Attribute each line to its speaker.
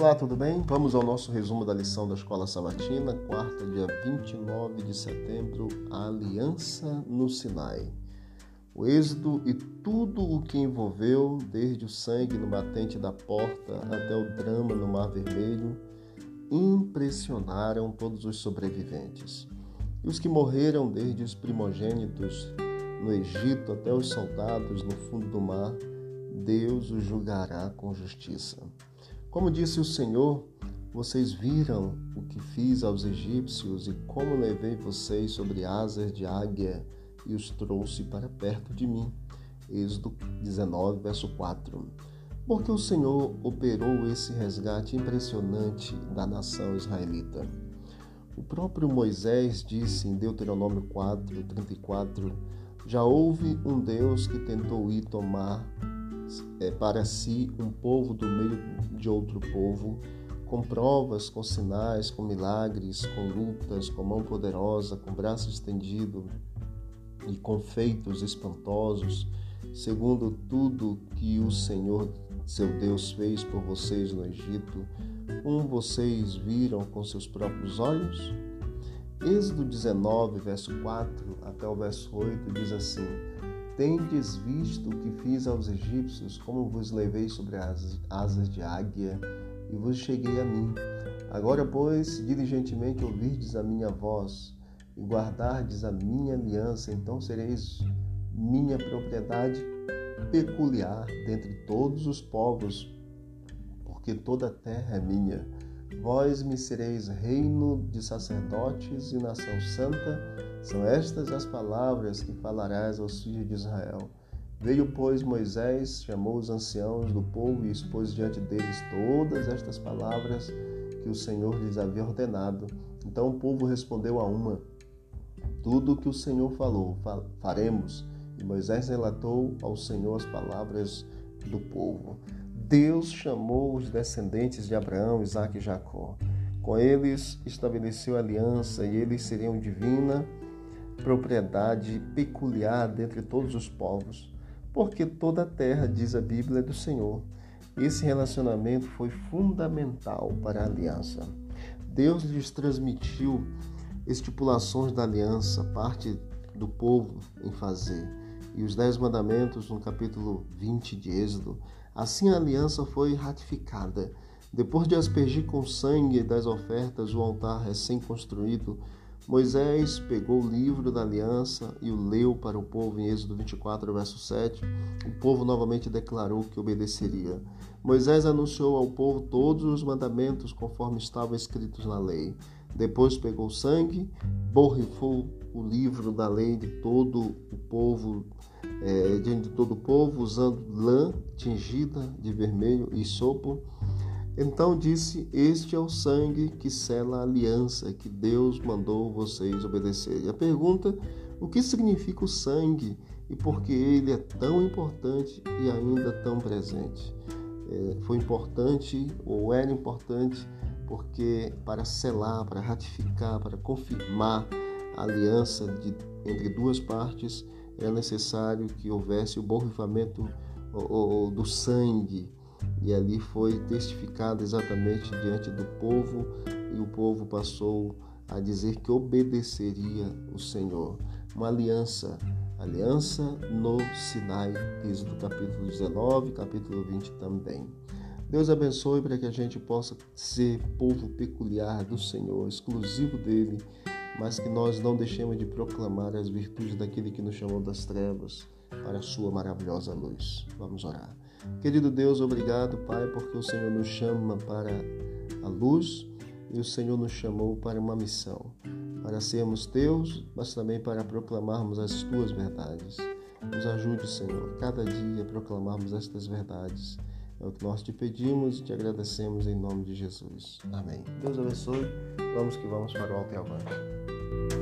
Speaker 1: Olá, tudo bem? Vamos ao nosso resumo da lição da Escola Sabatina, quarta, dia 29 de setembro, a Aliança no Sinai. O êxodo e tudo o que envolveu, desde o sangue no batente da porta até o drama no Mar Vermelho, impressionaram todos os sobreviventes. E os que morreram, desde os primogênitos no Egito até os soldados no fundo do mar, Deus os julgará com justiça. Como disse o Senhor, vocês viram o que fiz aos egípcios e como levei vocês sobre asas de águia e os trouxe para perto de mim. Êxodo 19, verso 4. Porque o Senhor operou esse resgate impressionante da nação israelita. O próprio Moisés disse em Deuteronômio 4, 34: Já houve um Deus que tentou ir tomar é, para si um povo do meio de outro povo, com provas, com sinais, com milagres, com lutas, com mão poderosa, com braço estendido e com feitos espantosos, segundo tudo que o Senhor seu Deus fez por vocês no Egito, como vocês viram com seus próprios olhos? Êxodo 19, verso 4 até o verso 8 diz assim: Tendes visto o que fiz aos egípcios, como vos levei sobre as asas de águia e vos cheguei a mim. Agora, pois, diligentemente ouvirdes a minha voz e guardardes a minha aliança, então sereis minha propriedade peculiar dentre todos os povos, porque toda a terra é minha Vós me sereis reino de sacerdotes e nação santa. São estas as palavras que falarás aos filhos de Israel. Veio, pois, Moisés, chamou os anciãos do povo e expôs diante deles todas estas palavras que o Senhor lhes havia ordenado. Então o povo respondeu a uma: Tudo o que o Senhor falou, faremos. E Moisés relatou ao Senhor as palavras do povo. Deus chamou os descendentes de Abraão, Isaac e Jacó. Com eles estabeleceu aliança e eles seriam divina propriedade peculiar dentre todos os povos, porque toda a terra, diz a Bíblia, é do Senhor. Esse relacionamento foi fundamental para a aliança. Deus lhes transmitiu estipulações da aliança, parte do povo em fazer, e os Dez Mandamentos no capítulo 20 de Êxodo Assim a aliança foi ratificada. Depois de aspergir com sangue das ofertas o altar recém-construído, Moisés pegou o livro da aliança e o leu para o povo em Êxodo 24, verso 7. O povo novamente declarou que obedeceria. Moisés anunciou ao povo todos os mandamentos conforme estavam escritos na lei. Depois pegou sangue, borrifou o livro da lei de todo o povo é, diante de todo o povo, usando lã tingida de vermelho e sopo. Então disse: Este é o sangue que sela a aliança que Deus mandou vocês obedecerem. A pergunta: o que significa o sangue e por que ele é tão importante e ainda tão presente? É, foi importante ou era importante porque para selar, para ratificar, para confirmar aliança de, entre duas partes era necessário que houvesse o borrifamento do sangue e ali foi testificado exatamente diante do povo e o povo passou a dizer que obedeceria o Senhor. Uma aliança, aliança no Sinai, Êxodo capítulo 19, capítulo 20 também. Deus abençoe para que a gente possa ser povo peculiar do Senhor, exclusivo dele mas que nós não deixemos de proclamar as virtudes daquele que nos chamou das trevas para a sua maravilhosa luz. Vamos orar. Querido Deus, obrigado, Pai, porque o Senhor nos chama para a luz e o Senhor nos chamou para uma missão, para sermos teus, mas também para proclamarmos as tuas verdades. Nos ajude, Senhor, cada dia a proclamarmos estas verdades. É o que nós te pedimos e te agradecemos em nome de Jesus. Amém. Deus abençoe. Vamos que vamos para o alto e avante.